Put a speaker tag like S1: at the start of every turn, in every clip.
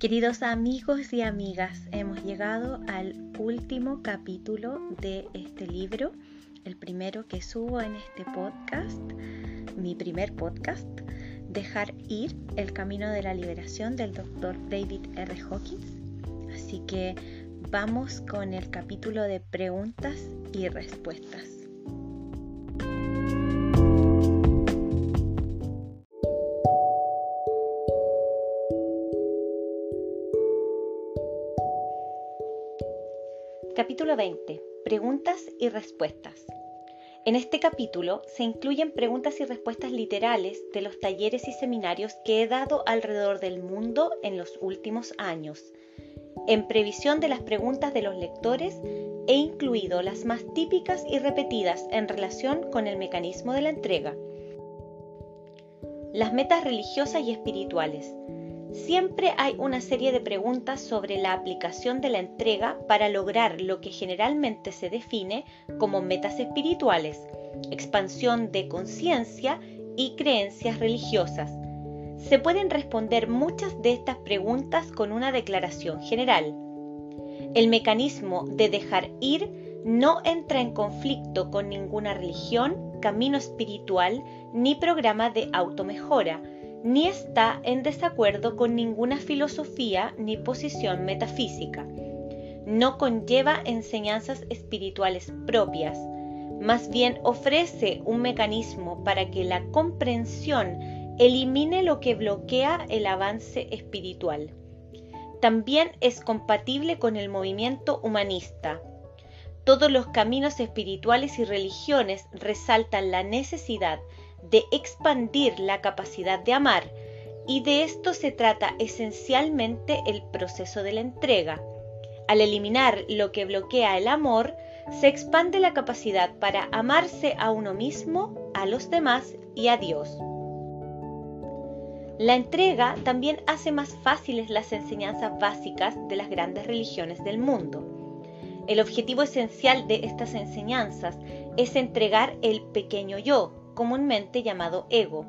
S1: Queridos amigos y amigas, hemos llegado al último capítulo de este libro, el primero que subo en este podcast, mi primer podcast, Dejar ir el camino de la liberación del doctor David R. Hawkins. Así que vamos con el capítulo de preguntas y respuestas. Capítulo 20. Preguntas y respuestas. En este capítulo se incluyen preguntas y respuestas literales de los talleres y seminarios que he dado alrededor del mundo en los últimos años. En previsión de las preguntas de los lectores, he incluido las más típicas y repetidas en relación con el mecanismo de la entrega. Las metas religiosas y espirituales Siempre hay una serie de preguntas sobre la aplicación de la entrega para lograr lo que generalmente se define como metas espirituales, expansión de conciencia y creencias religiosas. Se pueden responder muchas de estas preguntas con una declaración general. El mecanismo de dejar ir no entra en conflicto con ninguna religión, camino espiritual ni programa de automejora, ni está en desacuerdo con ninguna filosofía ni posición metafísica. No conlleva enseñanzas espirituales propias, más bien ofrece un mecanismo para que la comprensión elimine lo que bloquea el avance espiritual. También es compatible con el movimiento humanista. Todos los caminos espirituales y religiones resaltan la necesidad de expandir la capacidad de amar y de esto se trata esencialmente el proceso de la entrega. Al eliminar lo que bloquea el amor, se expande la capacidad para amarse a uno mismo, a los demás y a Dios. La entrega también hace más fáciles las enseñanzas básicas de las grandes religiones del mundo. El objetivo esencial de estas enseñanzas es entregar el pequeño yo, comúnmente llamado ego.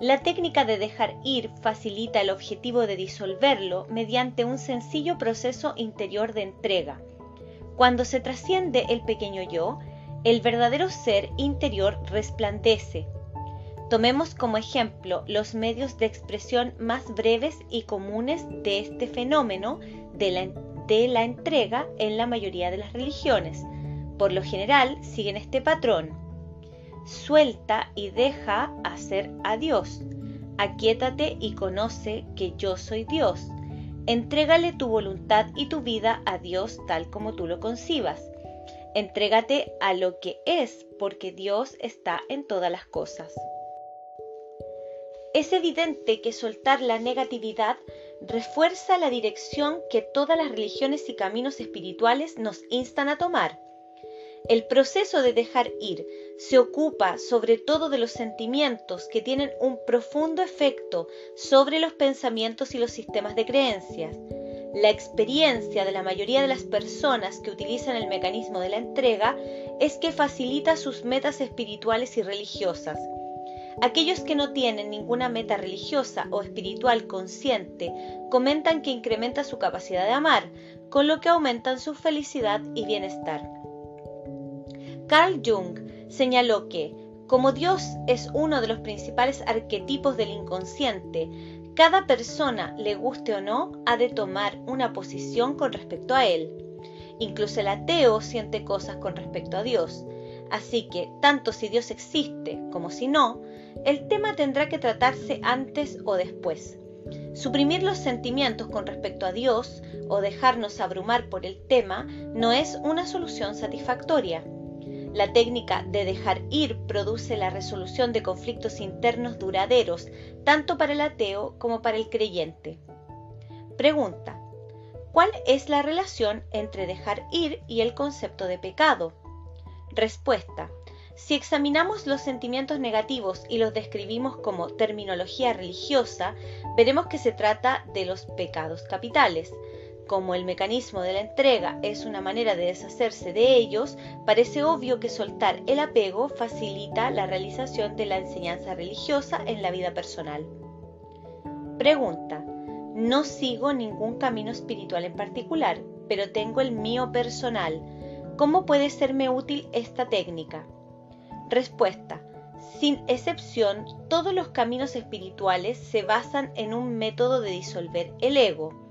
S1: La técnica de dejar ir facilita el objetivo de disolverlo mediante un sencillo proceso interior de entrega. Cuando se trasciende el pequeño yo, el verdadero ser interior resplandece. Tomemos como ejemplo los medios de expresión más breves y comunes de este fenómeno de la, de la entrega en la mayoría de las religiones. Por lo general siguen este patrón suelta y deja hacer a Dios. Aquietate y conoce que yo soy Dios. Entrégale tu voluntad y tu vida a Dios tal como tú lo concibas. Entrégate a lo que es porque Dios está en todas las cosas. Es evidente que soltar la negatividad refuerza la dirección que todas las religiones y caminos espirituales nos instan a tomar. El proceso de dejar ir se ocupa sobre todo de los sentimientos que tienen un profundo efecto sobre los pensamientos y los sistemas de creencias. La experiencia de la mayoría de las personas que utilizan el mecanismo de la entrega es que facilita sus metas espirituales y religiosas. Aquellos que no tienen ninguna meta religiosa o espiritual consciente comentan que incrementa su capacidad de amar, con lo que aumentan su felicidad y bienestar. Carl Jung señaló que, como Dios es uno de los principales arquetipos del inconsciente, cada persona, le guste o no, ha de tomar una posición con respecto a él. Incluso el ateo siente cosas con respecto a Dios. Así que, tanto si Dios existe como si no, el tema tendrá que tratarse antes o después. Suprimir los sentimientos con respecto a Dios o dejarnos abrumar por el tema no es una solución satisfactoria. La técnica de dejar ir produce la resolución de conflictos internos duraderos, tanto para el ateo como para el creyente. Pregunta. ¿Cuál es la relación entre dejar ir y el concepto de pecado? Respuesta. Si examinamos los sentimientos negativos y los describimos como terminología religiosa, veremos que se trata de los pecados capitales, como el mecanismo de la entrega es una manera de deshacerse de ellos, parece obvio que soltar el apego facilita la realización de la enseñanza religiosa en la vida personal. Pregunta. No sigo ningún camino espiritual en particular, pero tengo el mío personal. ¿Cómo puede serme útil esta técnica? Respuesta. Sin excepción, todos los caminos espirituales se basan en un método de disolver el ego.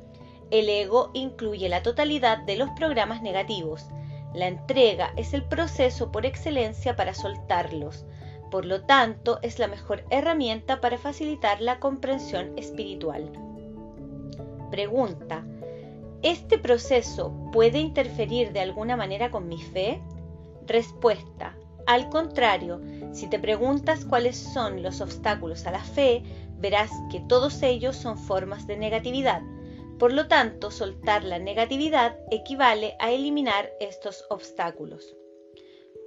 S1: El ego incluye la totalidad de los programas negativos. La entrega es el proceso por excelencia para soltarlos. Por lo tanto, es la mejor herramienta para facilitar la comprensión espiritual. Pregunta. ¿Este proceso puede interferir de alguna manera con mi fe? Respuesta. Al contrario, si te preguntas cuáles son los obstáculos a la fe, verás que todos ellos son formas de negatividad. Por lo tanto, soltar la negatividad equivale a eliminar estos obstáculos.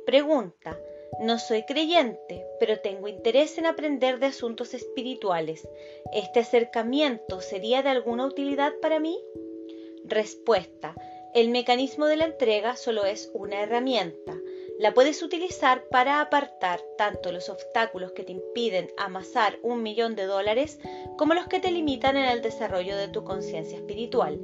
S1: Pregunta. No soy creyente, pero tengo interés en aprender de asuntos espirituales. ¿Este acercamiento sería de alguna utilidad para mí? Respuesta. El mecanismo de la entrega solo es una herramienta la puedes utilizar para apartar tanto los obstáculos que te impiden amasar un millón de dólares como los que te limitan en el desarrollo de tu conciencia espiritual.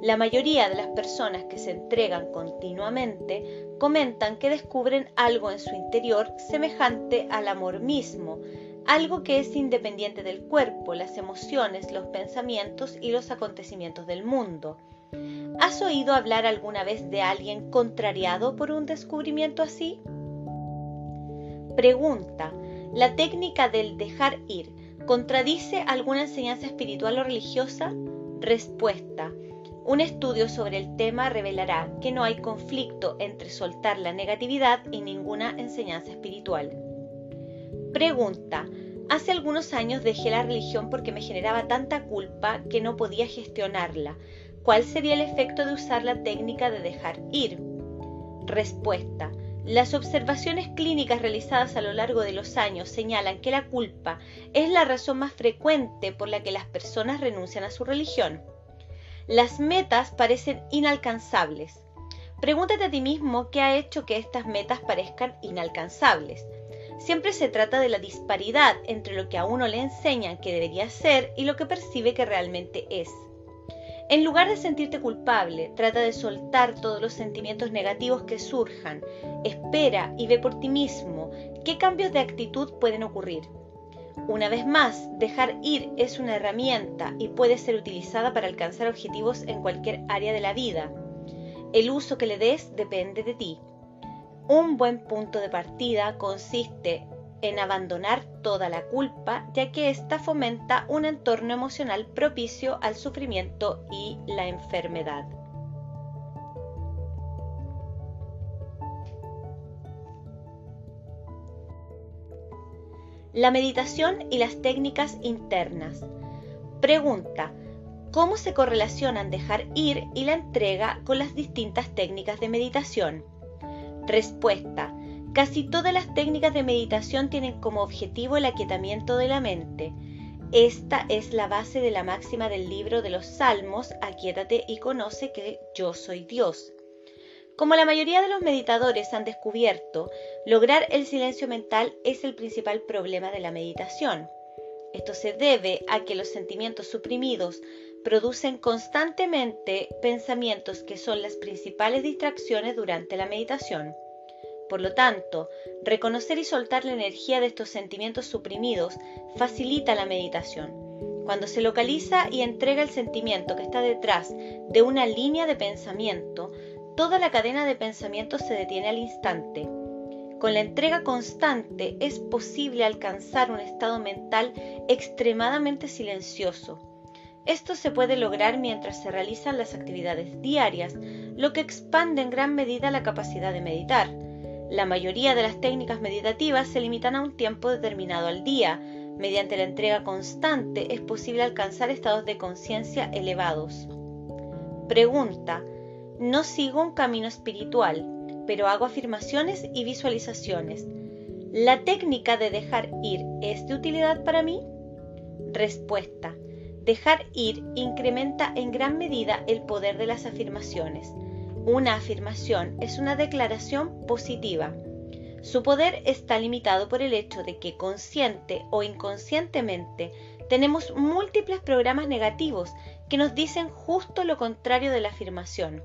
S1: La mayoría de las personas que se entregan continuamente comentan que descubren algo en su interior semejante al amor mismo, algo que es independiente del cuerpo, las emociones, los pensamientos y los acontecimientos del mundo. ¿Has oído hablar alguna vez de alguien contrariado por un descubrimiento así? Pregunta. ¿La técnica del dejar ir contradice alguna enseñanza espiritual o religiosa? Respuesta. Un estudio sobre el tema revelará que no hay conflicto entre soltar la negatividad y ninguna enseñanza espiritual. Pregunta. Hace algunos años dejé la religión porque me generaba tanta culpa que no podía gestionarla. ¿Cuál sería el efecto de usar la técnica de dejar ir? Respuesta. Las observaciones clínicas realizadas a lo largo de los años señalan que la culpa es la razón más frecuente por la que las personas renuncian a su religión. Las metas parecen inalcanzables. Pregúntate a ti mismo qué ha hecho que estas metas parezcan inalcanzables. Siempre se trata de la disparidad entre lo que a uno le enseñan que debería ser y lo que percibe que realmente es. En lugar de sentirte culpable, trata de soltar todos los sentimientos negativos que surjan. Espera y ve por ti mismo qué cambios de actitud pueden ocurrir. Una vez más, dejar ir es una herramienta y puede ser utilizada para alcanzar objetivos en cualquier área de la vida. El uso que le des depende de ti. Un buen punto de partida consiste en abandonar toda la culpa, ya que ésta fomenta un entorno emocional propicio al sufrimiento y la enfermedad. La meditación y las técnicas internas. Pregunta. ¿Cómo se correlacionan dejar ir y la entrega con las distintas técnicas de meditación? Respuesta. Casi todas las técnicas de meditación tienen como objetivo el aquietamiento de la mente. Esta es la base de la máxima del libro de los Salmos, aquietate y conoce que yo soy Dios. Como la mayoría de los meditadores han descubierto, lograr el silencio mental es el principal problema de la meditación. Esto se debe a que los sentimientos suprimidos producen constantemente pensamientos que son las principales distracciones durante la meditación. Por lo tanto, reconocer y soltar la energía de estos sentimientos suprimidos facilita la meditación. Cuando se localiza y entrega el sentimiento que está detrás de una línea de pensamiento, toda la cadena de pensamientos se detiene al instante. Con la entrega constante es posible alcanzar un estado mental extremadamente silencioso. Esto se puede lograr mientras se realizan las actividades diarias, lo que expande en gran medida la capacidad de meditar. La mayoría de las técnicas meditativas se limitan a un tiempo determinado al día. Mediante la entrega constante es posible alcanzar estados de conciencia elevados. Pregunta. No sigo un camino espiritual, pero hago afirmaciones y visualizaciones. ¿La técnica de dejar ir es de utilidad para mí? Respuesta. Dejar ir incrementa en gran medida el poder de las afirmaciones. Una afirmación es una declaración positiva. Su poder está limitado por el hecho de que consciente o inconscientemente Tenemos múltiples programas negativos que nos dicen justo lo contrario de la afirmación.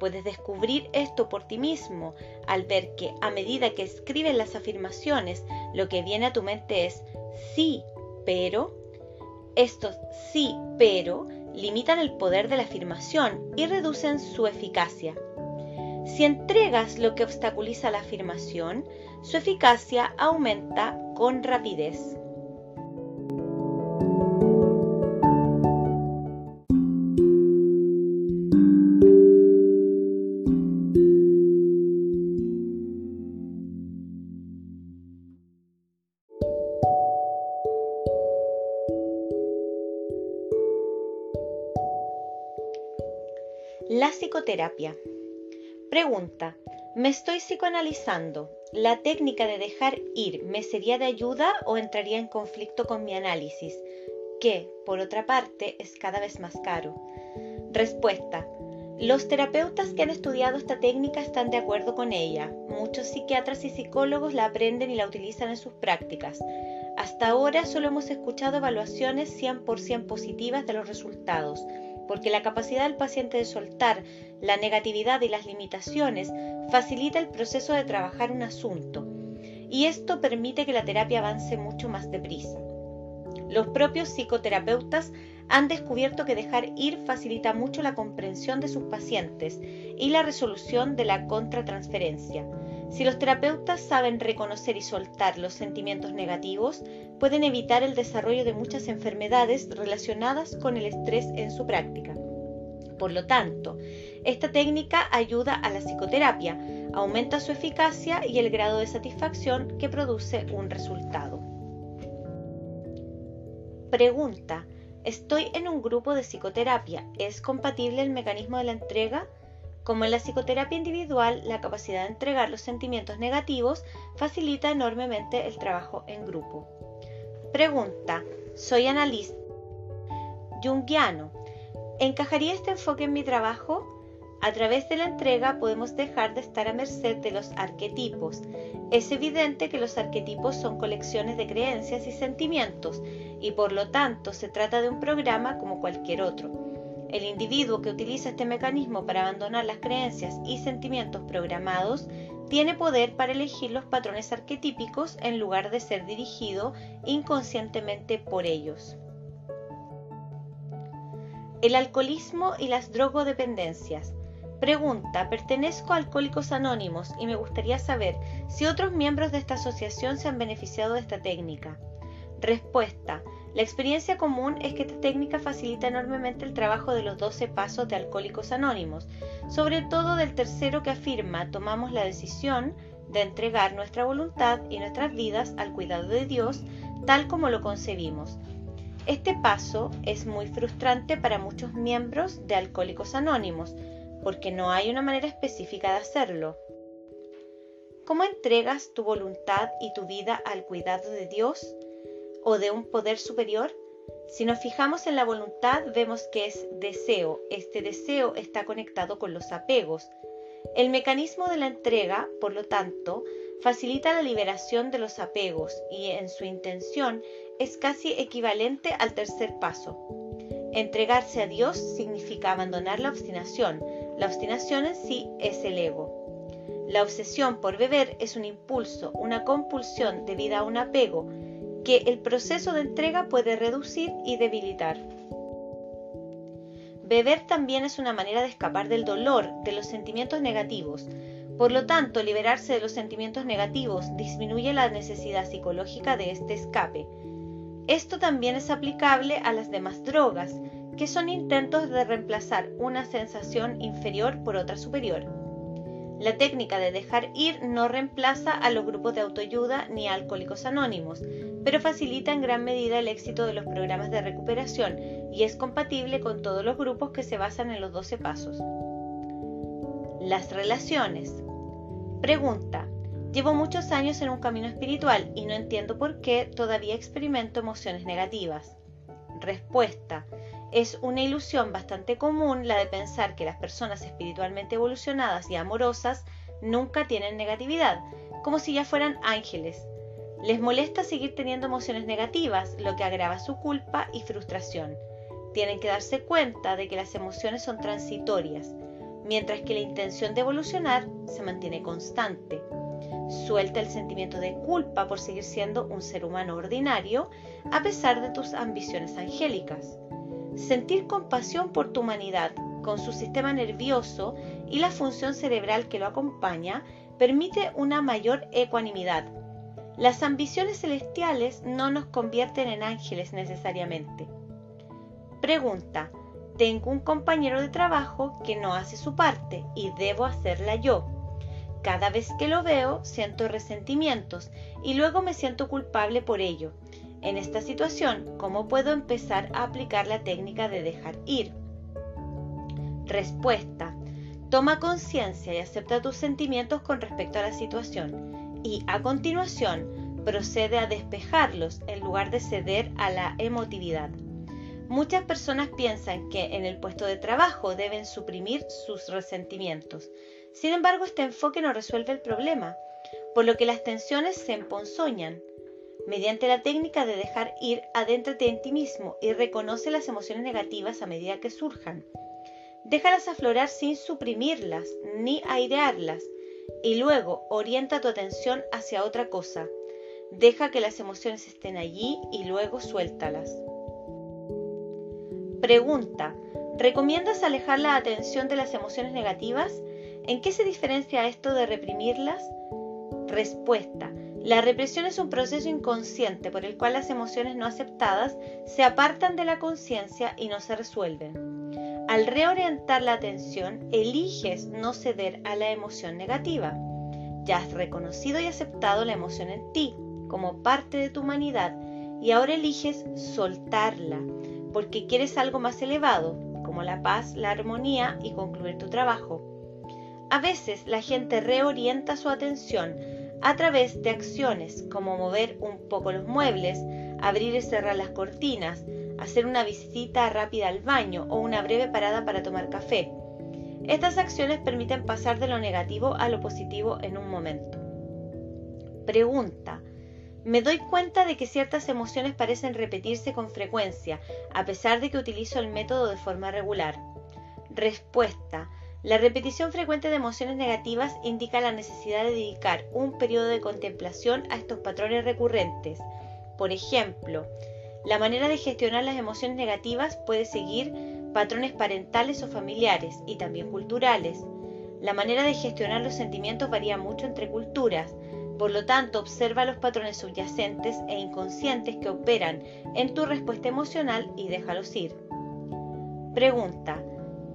S1: Puedes descubrir esto por ti mismo al ver que a medida que escribes las afirmaciones, lo que viene a tu mente es sí, pero. Estos sí, pero limitan el poder de la afirmación y reducen su eficacia. Si entregas lo que obstaculiza la afirmación, su eficacia aumenta con rapidez. Pregunta. Me estoy psicoanalizando. ¿La técnica de dejar ir me sería de ayuda o entraría en conflicto con mi análisis? Que, por otra parte, es cada vez más caro. Respuesta. Los terapeutas que han estudiado esta técnica están de acuerdo con ella. Muchos psiquiatras y psicólogos la aprenden y la utilizan en sus prácticas. Hasta ahora solo hemos escuchado evaluaciones 100% positivas de los resultados porque la capacidad del paciente de soltar la negatividad y las limitaciones facilita el proceso de trabajar un asunto, y esto permite que la terapia avance mucho más deprisa. Los propios psicoterapeutas han descubierto que dejar ir facilita mucho la comprensión de sus pacientes y la resolución de la contratransferencia. Si los terapeutas saben reconocer y soltar los sentimientos negativos, pueden evitar el desarrollo de muchas enfermedades relacionadas con el estrés en su práctica. Por lo tanto, esta técnica ayuda a la psicoterapia, aumenta su eficacia y el grado de satisfacción que produce un resultado. Pregunta. Estoy en un grupo de psicoterapia. ¿Es compatible el mecanismo de la entrega? Como en la psicoterapia individual, la capacidad de entregar los sentimientos negativos facilita enormemente el trabajo en grupo. Pregunta. Soy analista junguiano. ¿Encajaría este enfoque en mi trabajo? A través de la entrega podemos dejar de estar a merced de los arquetipos. Es evidente que los arquetipos son colecciones de creencias y sentimientos y por lo tanto se trata de un programa como cualquier otro. El individuo que utiliza este mecanismo para abandonar las creencias y sentimientos programados tiene poder para elegir los patrones arquetípicos en lugar de ser dirigido inconscientemente por ellos. El alcoholismo y las drogodependencias. Pregunta, pertenezco a Alcohólicos Anónimos y me gustaría saber si otros miembros de esta asociación se han beneficiado de esta técnica. Respuesta, la experiencia común es que esta técnica facilita enormemente el trabajo de los 12 pasos de Alcohólicos Anónimos, sobre todo del tercero que afirma tomamos la decisión de entregar nuestra voluntad y nuestras vidas al cuidado de Dios tal como lo concebimos. Este paso es muy frustrante para muchos miembros de Alcohólicos Anónimos, porque no hay una manera específica de hacerlo. ¿Cómo entregas tu voluntad y tu vida al cuidado de Dios? O de un poder superior? Si nos fijamos en la voluntad, vemos que es deseo. Este deseo está conectado con los apegos. El mecanismo de la entrega, por lo tanto, facilita la liberación de los apegos y en su intención es casi equivalente al tercer paso. Entregarse a Dios significa abandonar la obstinación. La obstinación en sí es el ego. La obsesión por beber es un impulso, una compulsión debida a un apego que el proceso de entrega puede reducir y debilitar. Beber también es una manera de escapar del dolor, de los sentimientos negativos. Por lo tanto, liberarse de los sentimientos negativos disminuye la necesidad psicológica de este escape. Esto también es aplicable a las demás drogas, que son intentos de reemplazar una sensación inferior por otra superior. La técnica de dejar ir no reemplaza a los grupos de autoayuda ni a alcohólicos anónimos, pero facilita en gran medida el éxito de los programas de recuperación y es compatible con todos los grupos que se basan en los 12 pasos. Las relaciones. Pregunta. Llevo muchos años en un camino espiritual y no entiendo por qué todavía experimento emociones negativas. Respuesta. Es una ilusión bastante común la de pensar que las personas espiritualmente evolucionadas y amorosas nunca tienen negatividad, como si ya fueran ángeles Les molesta seguir teniendo emociones negativas, lo que agrava su culpa y frustración. Tienen que darse cuenta de que las emociones son transitorias, mientras que la intención de evolucionar se mantiene constante. Suelta el sentimiento de culpa por seguir siendo un ser humano ordinario a pesar de tus ambiciones angélicas. Sentir compasión por tu humanidad, con su sistema nervioso y la función cerebral que lo acompaña, permite una mayor ecuanimidad. Las ambiciones celestiales no nos convierten en ángeles necesariamente. Pregunta. Tengo un compañero de trabajo que no hace su parte y debo hacerla yo. Cada vez que lo veo siento resentimientos y luego me siento culpable por ello. En esta situación, ¿cómo puedo empezar a aplicar la técnica de dejar ir? Respuesta. Toma conciencia y acepta tus sentimientos con respecto a la situación y a continuación procede a despejarlos en lugar de ceder a la emotividad. Muchas personas piensan que en el puesto de trabajo deben suprimir sus resentimientos. Sin embargo, este enfoque no resuelve el problema, por lo que las tensiones se emponzoñan. Mediante la técnica de dejar ir, adéntrate en ti mismo y reconoce las emociones negativas a medida que surjan. Déjalas aflorar sin suprimirlas ni airearlas y luego orienta tu atención hacia otra cosa. Deja que las emociones estén allí y luego suéltalas. Pregunta. ¿Recomiendas alejar la atención de las emociones negativas? ¿En qué se diferencia esto de reprimirlas? Respuesta. La represión es un proceso inconsciente por el cual las emociones no aceptadas se apartan de la conciencia y no se resuelven. Al reorientar la atención, eliges no ceder a la emoción negativa. Ya has reconocido y aceptado la emoción en ti como parte de tu humanidad y ahora eliges soltarla porque quieres algo más elevado, como la paz, la armonía y concluir tu trabajo. A veces la gente reorienta su atención a través de acciones como mover un poco los muebles, abrir y cerrar las cortinas, hacer una visita rápida al baño o una breve parada para tomar café. Estas acciones permiten pasar de lo negativo a lo positivo en un momento. Pregunta. Me doy cuenta de que ciertas emociones parecen repetirse con frecuencia, a pesar de que utilizo el método de forma regular. Respuesta. La repetición frecuente de emociones negativas indica la necesidad de dedicar un periodo de contemplación a estos patrones recurrentes. Por ejemplo, la manera de gestionar las emociones negativas puede seguir patrones parentales o familiares y también culturales. La manera de gestionar los sentimientos varía mucho entre culturas, por lo tanto observa los patrones subyacentes e inconscientes que operan en tu respuesta emocional y déjalos ir. Pregunta.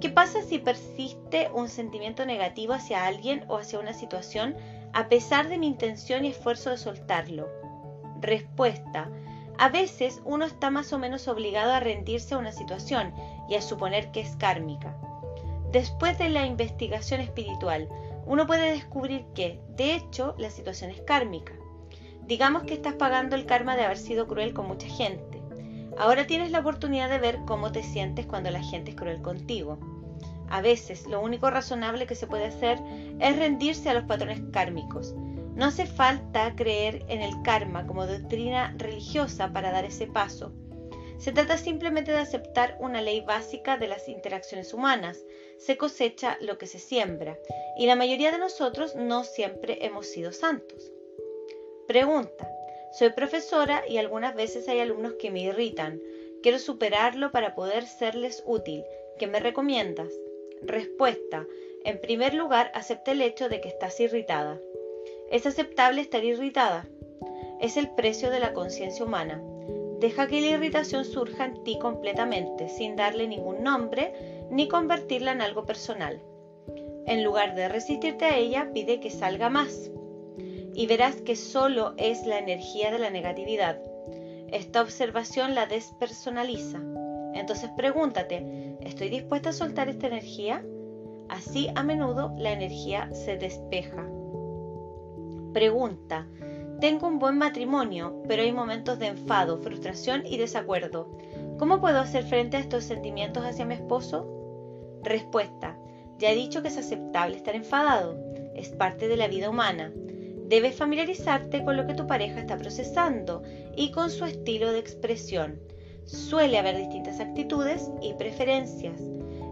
S1: ¿Qué pasa si persiste un sentimiento negativo hacia alguien o hacia una situación a pesar de mi intención y esfuerzo de soltarlo? Respuesta. A veces uno está más o menos obligado a rendirse a una situación y a suponer que es kármica. Después de la investigación espiritual, uno puede descubrir que, de hecho, la situación es kármica. Digamos que estás pagando el karma de haber sido cruel con mucha gente. Ahora tienes la oportunidad de ver cómo te sientes cuando la gente es cruel contigo. A veces lo único razonable que se puede hacer es rendirse a los patrones kármicos, no hace falta creer en el karma como doctrina religiosa para dar ese paso. Se trata simplemente de aceptar una ley básica de las interacciones humanas. Se cosecha lo que se siembra. Y la mayoría de nosotros no siempre hemos sido santos. Pregunta. Soy profesora y algunas veces hay alumnos que me irritan. Quiero superarlo para poder serles útil. ¿Qué me recomiendas? Respuesta. En primer lugar, acepta el hecho de que estás irritada. Es aceptable estar irritada. Es el precio de la conciencia humana. Deja que la irritación surja en ti completamente, sin darle ningún nombre ni convertirla en algo personal. En lugar de resistirte a ella, pide que salga más. Y verás que solo es la energía de la negatividad. Esta observación la despersonaliza. Entonces pregúntate, ¿estoy dispuesta a soltar esta energía? Así a menudo la energía se despeja. Pregunta. Tengo un buen matrimonio, pero hay momentos de enfado, frustración y desacuerdo. ¿Cómo puedo hacer frente a estos sentimientos hacia mi esposo? Respuesta. Ya he dicho que es aceptable estar enfadado. Es parte de la vida humana. Debes familiarizarte con lo que tu pareja está procesando y con su estilo de expresión. Suele haber distintas actitudes y preferencias.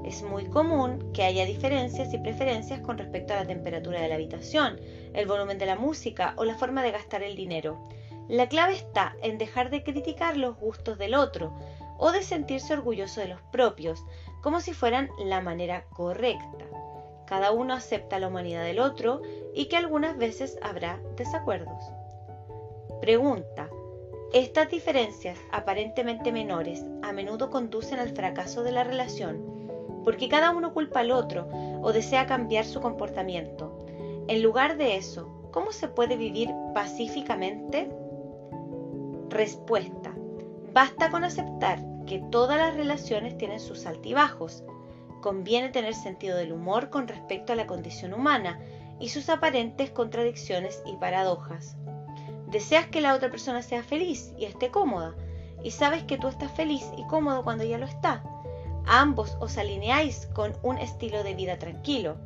S1: Es muy común que haya diferencias y preferencias con respecto a la temperatura de la habitación, el volumen de la música o la forma de gastar el dinero. La clave está en dejar de criticar los gustos del otro o de sentirse orgulloso de los propios, como si fueran la manera correcta. Cada uno acepta la humanidad del otro y que algunas veces habrá desacuerdos. Pregunta. Estas diferencias aparentemente menores a menudo conducen al fracaso de la relación porque cada uno culpa al otro o desea cambiar su comportamiento. En lugar de eso, ¿cómo se puede vivir pacíficamente? Respuesta. Basta con aceptar que todas las relaciones tienen sus altibajos. Conviene tener sentido del humor con respecto a la condición humana y sus aparentes contradicciones y paradojas. Deseas que la otra persona sea feliz y esté cómoda, y sabes que tú estás feliz y cómodo cuando ella lo está. Ambos os alineáis con un estilo de vida tranquilo.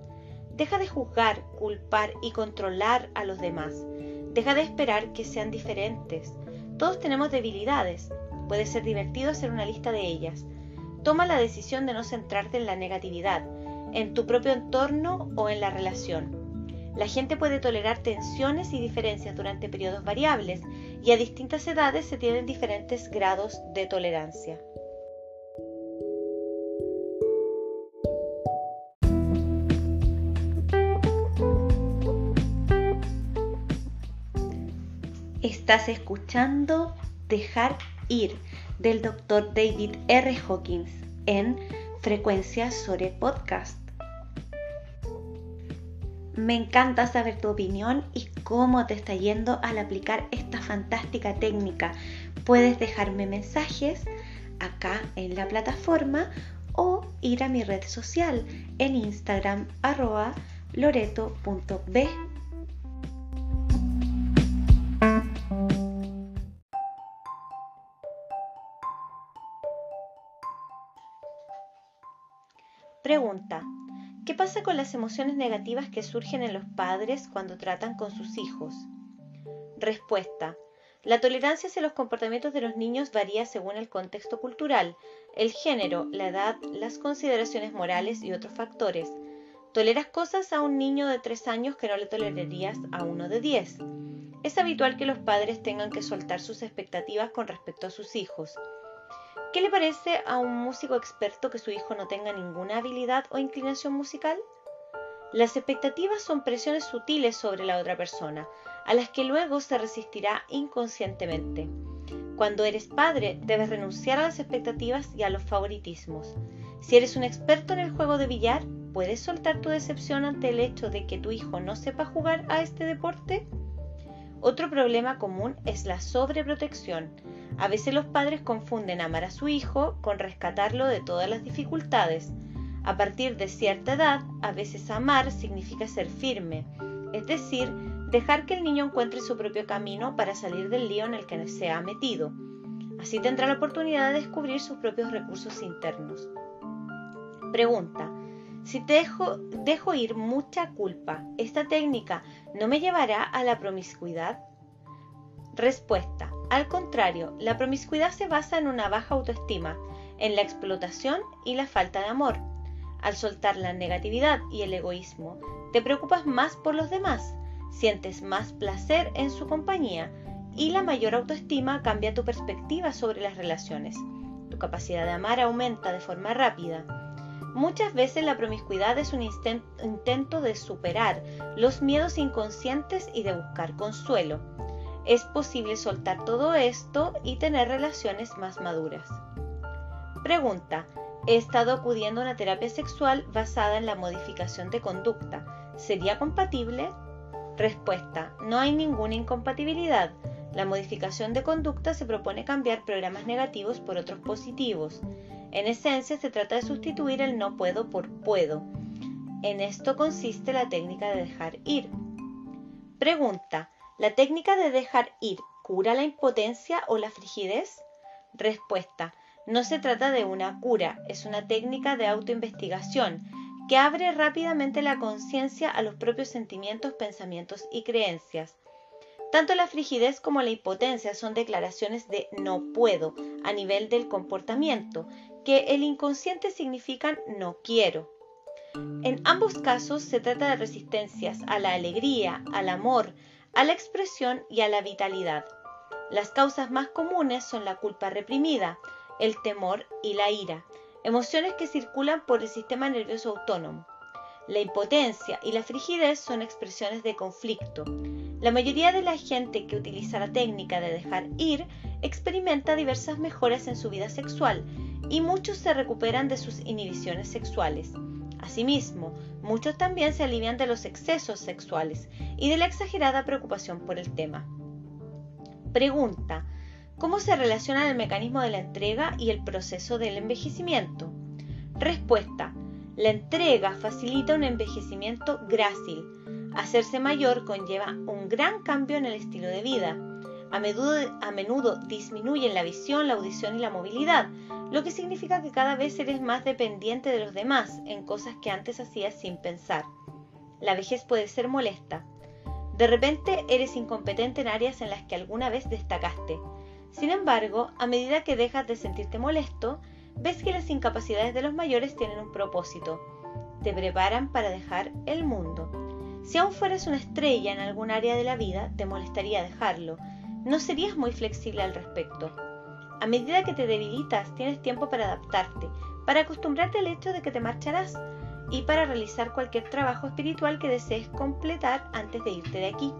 S1: Deja de juzgar, culpar y controlar a los demás. Deja de esperar que sean diferentes. Todos tenemos debilidades. Puede ser divertido hacer una lista de ellas. Toma la decisión de no centrarte en la negatividad, en tu propio entorno o en la relación. La gente puede tolerar tensiones y diferencias durante periodos variables y a distintas edades se tienen diferentes grados de tolerancia. Estás escuchando Dejar Ir del Dr. David R. Hawkins en Frecuencia Sore Podcast. Me encanta saber tu opinión y cómo te está yendo al aplicar esta fantástica técnica. Puedes dejarme mensajes acá en la plataforma o ir a mi red social en Instagram arroba loreto.b las emociones negativas que surgen en los padres cuando tratan con sus hijos? Respuesta. La tolerancia hacia los comportamientos de los niños varía según el contexto cultural, el género, la edad, las consideraciones morales y otros factores. Toleras cosas a un niño de 3 años que no le tolerarías a uno de 10. Es habitual que los padres tengan que soltar sus expectativas con respecto a sus hijos. ¿Qué le parece a un músico experto que su hijo no tenga ninguna habilidad o inclinación musical? Las expectativas son presiones sutiles sobre la otra persona, a las que luego se resistirá inconscientemente. Cuando eres padre, debes renunciar a las expectativas y a los favoritismos. Si eres un experto en el juego de billar, ¿puedes soltar tu decepción ante el hecho de que tu hijo no sepa jugar a este deporte? Otro problema común es la sobreprotección. A veces los padres confunden amar a su hijo con rescatarlo de todas las dificultades. A partir de cierta edad, a veces amar significa ser firme, es decir, dejar que el niño encuentre su propio camino para salir del lío en el que se ha metido. Así tendrá la oportunidad de descubrir sus propios recursos internos. Pregunta. Si dejo, dejo ir mucha culpa, ¿esta técnica no me llevará a la promiscuidad? Respuesta. Al contrario, la promiscuidad se basa en una baja autoestima, en la explotación y la falta de amor. Al soltar la negatividad y el egoísmo, te preocupas más por los demás, sientes más placer en su compañía y la mayor autoestima cambia tu perspectiva sobre las relaciones. Tu capacidad de amar aumenta de forma rápida. Muchas veces la promiscuidad es un intento de superar los miedos inconscientes y de buscar consuelo es posible soltar todo esto y tener relaciones más maduras. Pregunta. He estado acudiendo a una terapia sexual basada en la modificación de conducta. ¿Sería compatible? Respuesta. No hay ninguna incompatibilidad. La modificación de conducta se propone cambiar programas negativos por otros positivos. En esencia se trata de sustituir el no puedo por puedo. En esto consiste la técnica de dejar ir. Pregunta. ¿La técnica de dejar ir cura la impotencia o la frigidez? Respuesta. No se trata de una cura, es una técnica de autoinvestigación que abre rápidamente la conciencia a los propios sentimientos, pensamientos y creencias. Tanto la frigidez como la impotencia son declaraciones de no puedo a nivel del comportamiento, que el inconsciente significan no quiero. En ambos casos se trata de resistencias a la alegría, al amor, a la expresión y a la vitalidad. Las causas más comunes son la culpa reprimida, el temor y la ira, emociones que circulan por el sistema nervioso autónomo. La impotencia y la frigidez son expresiones de conflicto. La mayoría de la gente que utiliza la técnica de dejar ir experimenta diversas mejoras en su vida sexual y muchos se recuperan de sus inhibiciones sexuales. Asimismo, muchos también se alivian de los excesos sexuales y de la exagerada preocupación por el tema. Pregunta. ¿Cómo se relaciona el mecanismo de la entrega y el proceso del envejecimiento? Respuesta. La entrega facilita un envejecimiento grácil. Hacerse mayor conlleva un gran cambio en el estilo de vida. A menudo, a menudo disminuyen la visión, la audición y la movilidad, lo que significa que cada vez eres más dependiente de los demás en cosas que antes hacías sin pensar. La vejez puede ser molesta. De repente eres incompetente en áreas en las que alguna vez destacaste. Sin embargo, a medida que dejas de sentirte molesto, ves que las incapacidades de los mayores tienen un propósito. Te preparan para dejar el mundo. Si aún fueras una estrella en algún área de la vida, te molestaría dejarlo. No serías muy flexible al respecto. A medida que te debilitas, tienes tiempo para adaptarte, para acostumbrarte al hecho de que te marcharás y para realizar cualquier trabajo espiritual que desees completar antes de irte de aquí.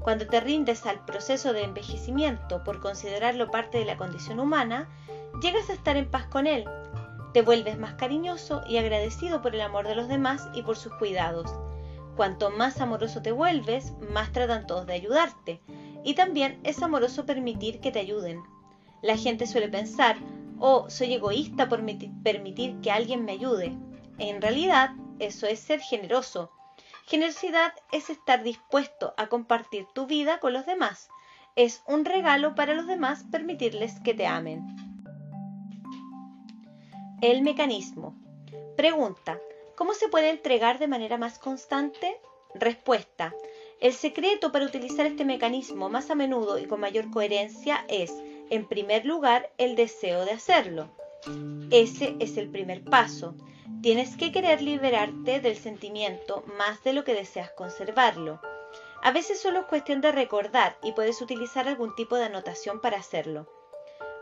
S1: Cuando te rindes al proceso de envejecimiento por considerarlo parte de la condición humana, llegas a estar en paz con él. Te vuelves más cariñoso y agradecido por el amor de los demás y por sus cuidados. Cuanto más amoroso te vuelves, más tratan todos de ayudarte. Y también es amoroso permitir que te ayuden. La gente suele pensar, oh, soy egoísta por permitir que alguien me ayude. En realidad, eso es ser generoso Generosidad es estar dispuesto a compartir tu vida con los demás. Es un regalo para los demás permitirles que te amen. El mecanismo. Pregunta. ¿Cómo se puede entregar de manera más constante? Respuesta. El secreto para utilizar este mecanismo más a menudo y con mayor coherencia es, en primer lugar, el deseo de hacerlo. Ese es el primer paso. Tienes que querer liberarte del sentimiento más de lo que deseas conservarlo. A veces solo es cuestión de recordar y puedes utilizar algún tipo de anotación para hacerlo.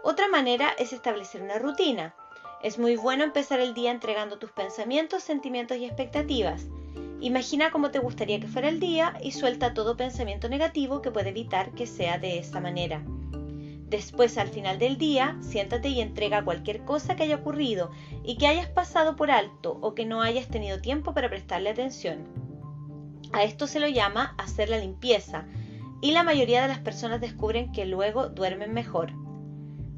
S1: Otra manera es establecer una rutina. Es muy bueno empezar el día entregando tus pensamientos, sentimientos y expectativas. Imagina cómo te gustaría que fuera el día y suelta todo pensamiento negativo que puede evitar que sea de esa manera. Después, al final del día, siéntate y entrega cualquier cosa que haya ocurrido y que hayas pasado por alto o que no hayas tenido tiempo para prestarle atención. A esto se lo llama hacer la limpieza y la mayoría de las personas descubren que luego duermen mejor.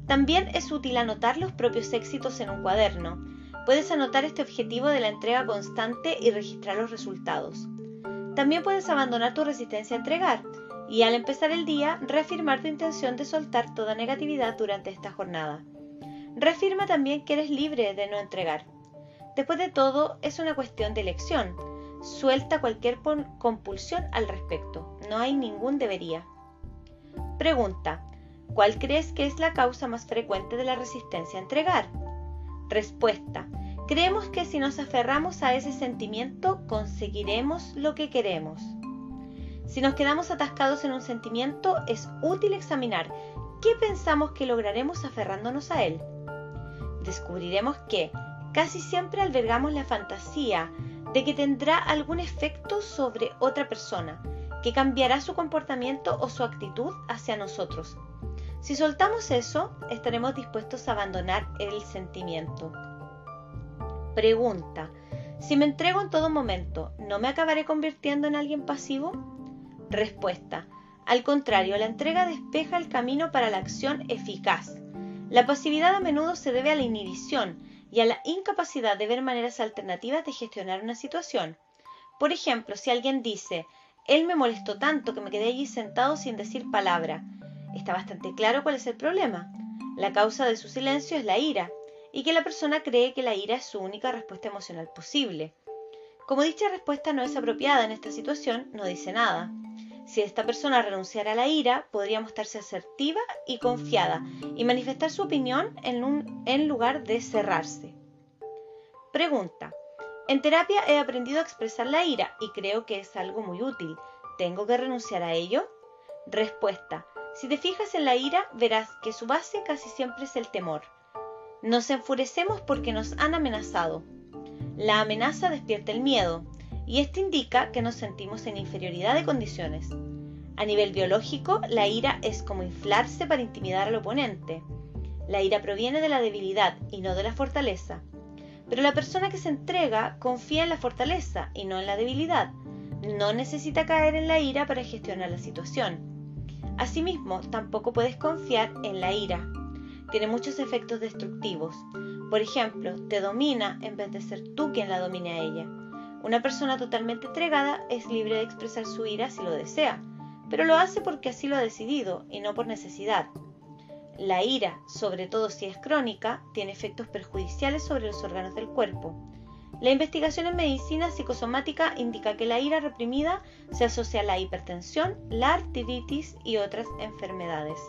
S1: También es útil anotar los propios éxitos en un cuaderno. Puedes anotar este objetivo de la entrega constante y registrar los resultados. También puedes abandonar tu resistencia a entregar y al empezar el día reafirmar tu intención de soltar toda negatividad durante esta jornada. Reafirma también que eres libre de no entregar. Después de todo, es una cuestión de elección. Suelta cualquier compulsión al respecto. No hay ningún debería. Pregunta. ¿Cuál crees que es la causa más frecuente de la resistencia a entregar? Respuesta. Creemos que si nos aferramos a ese sentimiento conseguiremos lo que queremos. Si nos quedamos atascados en un sentimiento, es útil examinar qué pensamos que lograremos aferrándonos a él. Descubriremos que casi siempre albergamos la fantasía de que tendrá algún efecto sobre otra persona, que cambiará su comportamiento o su actitud hacia nosotros. Si soltamos eso, estaremos dispuestos a abandonar el sentimiento. Pregunta. Si me entrego en todo momento, ¿no me acabaré convirtiendo en alguien pasivo? Respuesta. Al contrario, la entrega despeja el camino para la acción eficaz. La pasividad a menudo se debe a la inhibición y a la incapacidad de ver maneras alternativas de gestionar una situación. Por ejemplo, si alguien dice, él me molestó tanto que me quedé allí sentado sin decir palabra, está bastante claro cuál es el problema. La causa de su silencio es la ira, y que la persona cree que la ira es su única respuesta emocional posible. Como dicha respuesta no es apropiada en esta situación, no dice nada. Si esta persona renunciara a la ira, podría mostrarse asertiva y confiada y manifestar su opinión en, en lugar de cerrarse. Pregunta. En terapia he aprendido a expresar la ira y creo que es algo muy útil. ¿Tengo que renunciar a ello? Respuesta. Si te fijas en la ira, verás que su base casi siempre es el temor. Nos enfurecemos porque nos han amenazado. La amenaza despierta el miedo, y esto indica que nos sentimos en inferioridad de condiciones. A nivel biológico, la ira es como inflarse para intimidar al oponente. La ira proviene de la debilidad y no de la fortaleza. Pero la persona que se entrega confía en la fortaleza y no en la debilidad. No necesita caer en la ira para gestionar la situación. Asimismo, tampoco puedes confiar en la ira. Tiene muchos efectos destructivos. Por ejemplo, te domina en vez de ser tú quien la domine a ella. Una persona totalmente entregada es libre de expresar su ira si lo desea, pero lo hace porque así lo ha decidido y no por necesidad. La ira, sobre todo si es crónica, tiene efectos perjudiciales sobre los órganos del cuerpo. La investigación en medicina psicosomática indica que la ira reprimida se asocia a la hipertensión, la artritis y otras enfermedades.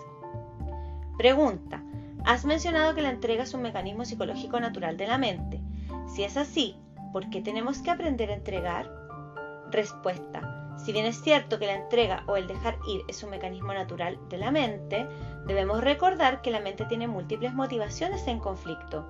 S1: Pregunta. Has mencionado que la entrega es un mecanismo psicológico natural de la mente. Si es así, ¿Por qué tenemos que aprender a entregar? Respuesta. Si bien es cierto que la entrega o el dejar ir es un mecanismo natural de la mente, debemos recordar que la mente tiene múltiples motivaciones en conflicto.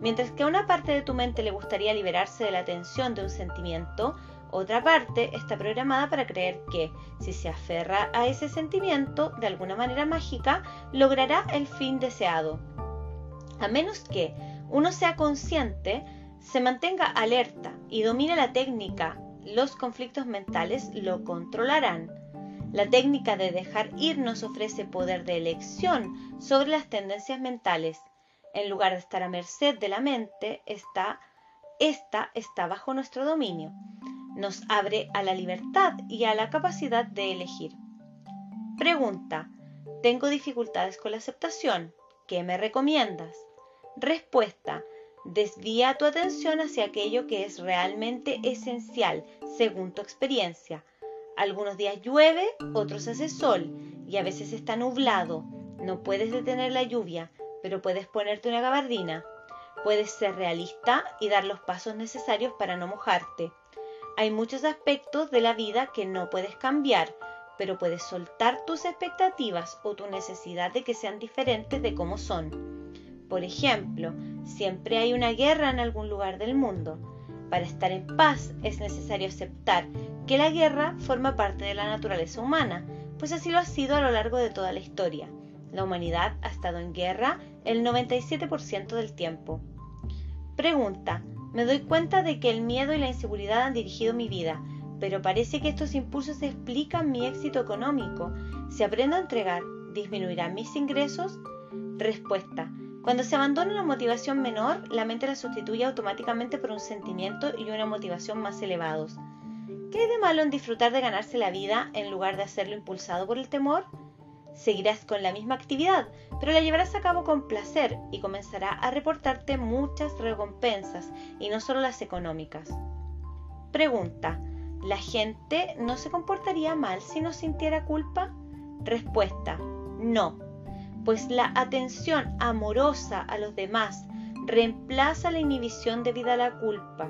S1: Mientras que a una parte de tu mente le gustaría liberarse de la tensión de un sentimiento, otra parte está programada para creer que, si se aferra a ese sentimiento, de alguna manera mágica, logrará el fin deseado. A menos que uno sea consciente se mantenga alerta y domine la técnica, los conflictos mentales lo controlarán. La técnica de dejar ir nos ofrece poder de elección sobre las tendencias mentales. En lugar de estar a merced de la mente, esta, esta está bajo nuestro dominio. Nos abre a la libertad y a la capacidad de elegir. Pregunta. Tengo dificultades con la aceptación. ¿Qué me recomiendas? Respuesta. Desvía tu atención hacia aquello que es realmente esencial, según tu experiencia. Algunos días llueve, otros hace sol y a veces está nublado. No puedes detener la lluvia, pero puedes ponerte una gabardina. Puedes ser realista y dar los pasos necesarios para no mojarte. Hay muchos aspectos de la vida que no puedes cambiar, pero puedes soltar tus expectativas o tu necesidad de que sean diferentes de cómo son. Por ejemplo, siempre hay una guerra en algún lugar del mundo. Para estar en paz es necesario aceptar que la guerra forma parte de la naturaleza humana, pues así lo ha sido a lo largo de toda la historia. La humanidad ha estado en guerra el 97% del tiempo. Pregunta. Me doy cuenta de que el miedo y la inseguridad han dirigido mi vida, pero parece que estos impulsos explican mi éxito económico. Si aprendo a entregar, ¿disminuirán mis ingresos? Respuesta. Cuando se abandona una motivación menor, la mente la sustituye automáticamente por un sentimiento y una motivación más elevados. ¿Qué hay de malo en disfrutar de ganarse la vida en lugar de hacerlo impulsado por el temor? Seguirás con la misma actividad, pero la llevarás a cabo con placer y comenzará a reportarte muchas recompensas y no solo las económicas. Pregunta. ¿La gente no se comportaría mal si no sintiera culpa? Respuesta. No pues la atención amorosa a los demás reemplaza la inhibición debida a la culpa.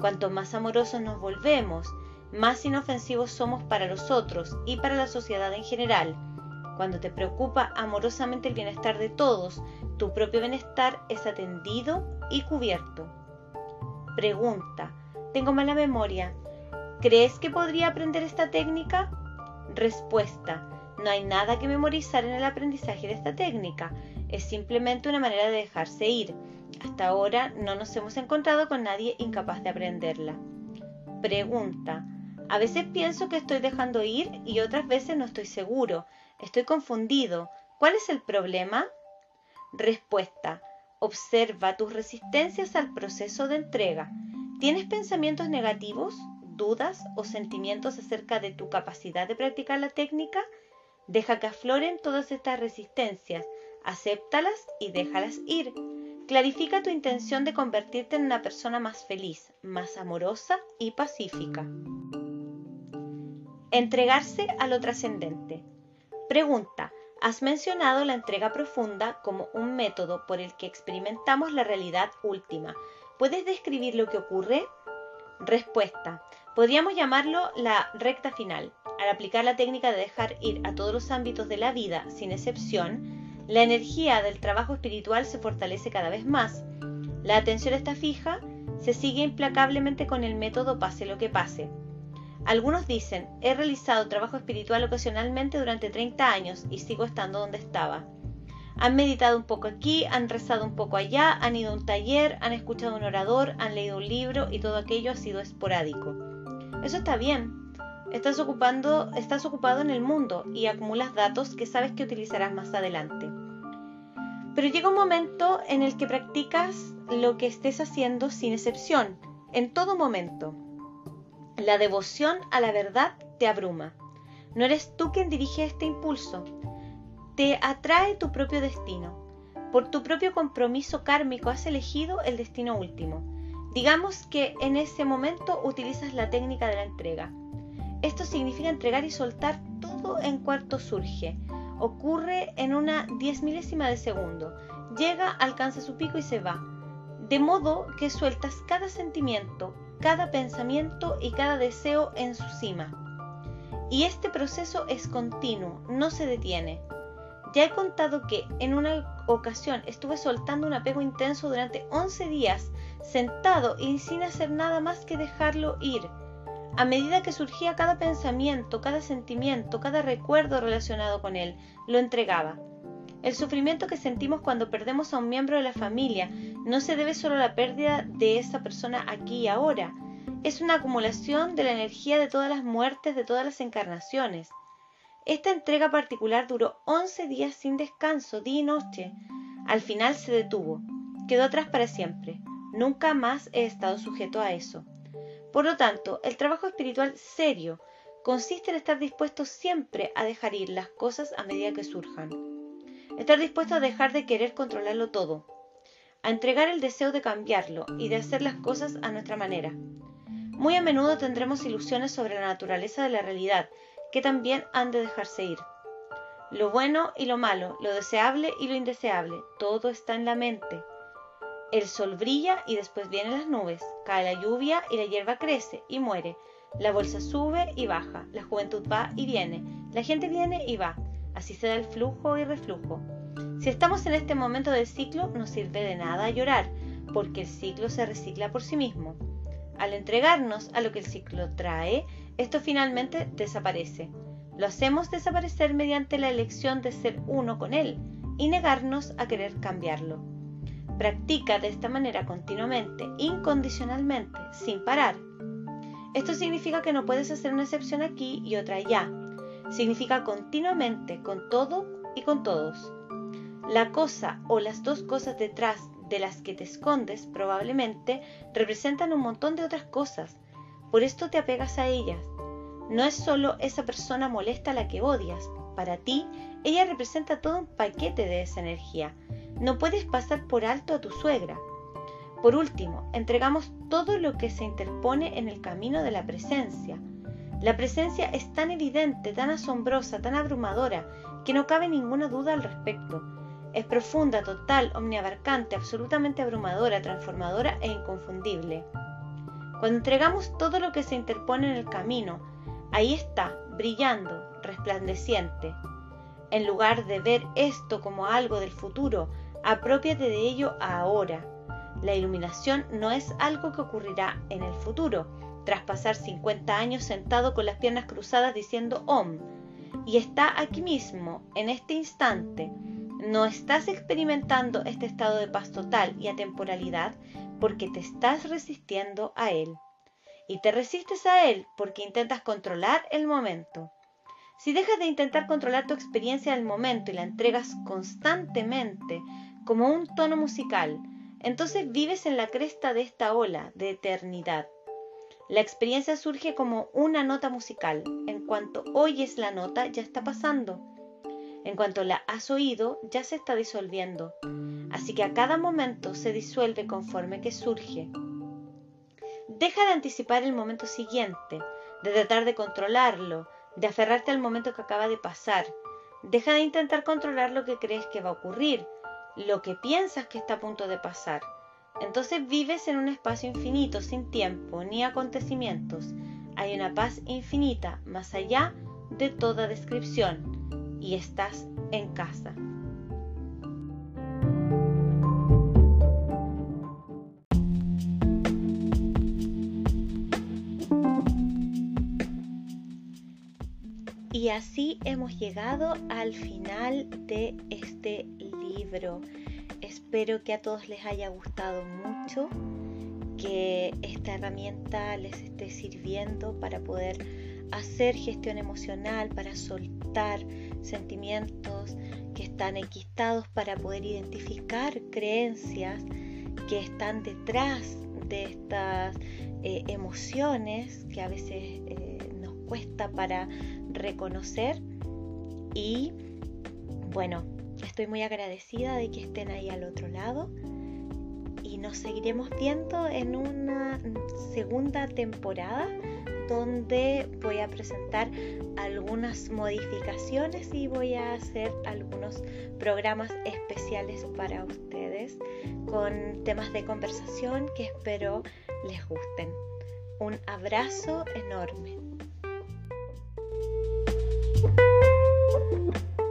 S1: Cuanto más amorosos nos volvemos, más inofensivos somos para los otros y para la sociedad en general. Cuando te preocupa amorosamente el bienestar de todos, tu propio bienestar es atendido y cubierto. Pregunta. Tengo mala memoria. ¿Crees que podría aprender esta técnica? Respuesta. No hay nada que memorizar en el aprendizaje de esta técnica, es simplemente una manera de dejarse ir. Hasta ahora no nos hemos encontrado con nadie incapaz de aprenderla. Pregunta. A veces pienso que estoy dejando ir y otras veces no estoy seguro. Estoy confundido. ¿Cuál es el problema? Respuesta. Observa tus resistencias al proceso de entrega. ¿Tienes pensamientos negativos, dudas o sentimientos acerca de tu capacidad de practicar la técnica? Deja que afloren todas estas resistencias, acéptalas y déjalas ir. Clarifica tu intención de convertirte en una persona más feliz, más amorosa y pacífica. Entregarse a lo trascendente. Pregunta. Has mencionado la entrega profunda como un método por el que experimentamos la realidad última. ¿Puedes describir lo que ocurre? Respuesta. Podríamos llamarlo la recta final. Al aplicar la técnica de dejar ir a todos los ámbitos de la vida, sin excepción, la energía del trabajo espiritual se fortalece cada vez más. La atención está fija, se sigue implacablemente con el método pase lo que pase. Algunos dicen, he realizado trabajo espiritual ocasionalmente durante 30 años y sigo estando donde estaba. Han meditado un poco aquí, han rezado un poco allá, han ido a un taller, han escuchado un orador, han leído un libro y todo aquello ha sido esporádico. Eso está bien. Estás, ocupando, estás ocupado en el mundo y acumulas datos que sabes que utilizarás más adelante. Pero llega un momento en el que practicas lo que estés haciendo sin excepción, en todo momento. La devoción a la verdad te abruma. No eres tú quien dirige este impulso. Te atrae tu propio destino. Por tu propio compromiso kármico has elegido el destino último. Digamos que en ese momento utilizas la técnica de la entrega. Esto significa entregar y soltar todo en cuanto surge. Ocurre en una diez milésima de segundo. Llega, alcanza su pico y se va. De modo que sueltas cada sentimiento, cada pensamiento y cada deseo en su cima. Y este proceso es continuo, no se detiene. Ya he contado que en una ocasión estuve soltando un apego intenso durante 11 días, sentado y sin hacer nada más que dejarlo ir. A medida que surgía cada pensamiento, cada sentimiento, cada recuerdo relacionado con él, lo entregaba. El sufrimiento que sentimos cuando perdemos a un miembro de la familia no se debe solo a la pérdida de esa persona aquí y ahora, es una acumulación de la energía de todas las muertes de todas las encarnaciones. Esta entrega particular duró 11 días sin descanso, día y noche. Al final se detuvo. Quedó atrás para siempre. Nunca más he estado sujeto a eso. Por lo tanto, el trabajo espiritual serio consiste en estar dispuesto siempre a dejar ir las cosas a medida que surjan. Estar dispuesto a dejar de querer controlarlo todo, a entregar el deseo de cambiarlo y de hacer las cosas a nuestra manera. Muy a menudo tendremos ilusiones sobre la naturaleza de la realidad, que también han de dejarse ir. Lo bueno y lo malo, lo deseable y lo indeseable, todo está en la mente. El sol brilla y después vienen las nubes, cae la lluvia y la hierba crece y muere, la bolsa sube y baja, la juventud va y viene, la gente viene y va, así se da el flujo y reflujo. Si estamos en este momento del ciclo, no sirve de nada llorar, porque el ciclo se recicla por sí mismo. Al entregarnos a lo que el ciclo trae, esto finalmente desaparece. Lo hacemos desaparecer mediante la elección de ser uno con él y negarnos a querer cambiarlo. Practica de esta manera continuamente, incondicionalmente, sin parar. Esto significa que no puedes hacer una excepción aquí y otra allá. Significa continuamente, con todo y con todos. La cosa o las dos cosas detrás de las que te escondes probablemente representan un montón de otras cosas. Por esto te apegas a ellas. No es solo esa persona molesta a la que odias. Para ti, ella representa todo un paquete de esa energía. No puedes pasar por alto a tu suegra. Por último, entregamos todo lo que se interpone en el camino de la presencia. La presencia es tan evidente, tan asombrosa, tan abrumadora, que no cabe ninguna duda al respecto. Es profunda, total, omniabarcante, absolutamente abrumadora, transformadora e inconfundible. Cuando entregamos todo lo que se interpone en el camino, ahí está, brillando, resplandeciente. En lugar de ver esto como algo del futuro, apropiate de ello ahora. La iluminación no es algo que ocurrirá en el futuro, tras pasar 50 años sentado con las piernas cruzadas diciendo Om, y está aquí mismo, en este instante, no estás experimentando este estado de paz total y atemporalidad porque te estás resistiendo a él. Y te resistes a él porque intentas controlar el momento. Si dejas de intentar controlar tu experiencia del momento y la entregas constantemente como un tono musical, entonces vives en la cresta de esta ola de eternidad. La experiencia surge como una nota musical. En cuanto oyes la nota, ya está pasando. En cuanto la has oído, ya se está disolviendo. Así que a cada momento se disuelve conforme que surge. Deja de anticipar el momento siguiente, de tratar de controlarlo, de aferrarte al momento que acaba de pasar. Deja de intentar controlar lo que crees que va a ocurrir, lo que piensas que está a punto de pasar. Entonces vives en un espacio infinito, sin tiempo ni acontecimientos. Hay una paz infinita más allá de toda descripción y estás en casa. Así hemos llegado al final de este libro. Espero que a todos les haya gustado mucho, que esta herramienta les esté sirviendo para poder hacer gestión emocional, para soltar sentimientos que están enquistados, para poder identificar creencias que están detrás de estas eh, emociones que a veces eh, cuesta para reconocer y bueno, estoy muy agradecida de que estén ahí al otro lado y nos seguiremos viendo en una segunda temporada donde voy a presentar algunas modificaciones y voy a hacer algunos programas especiales para ustedes con temas de conversación que espero les gusten. Un abrazo enorme. Thank you.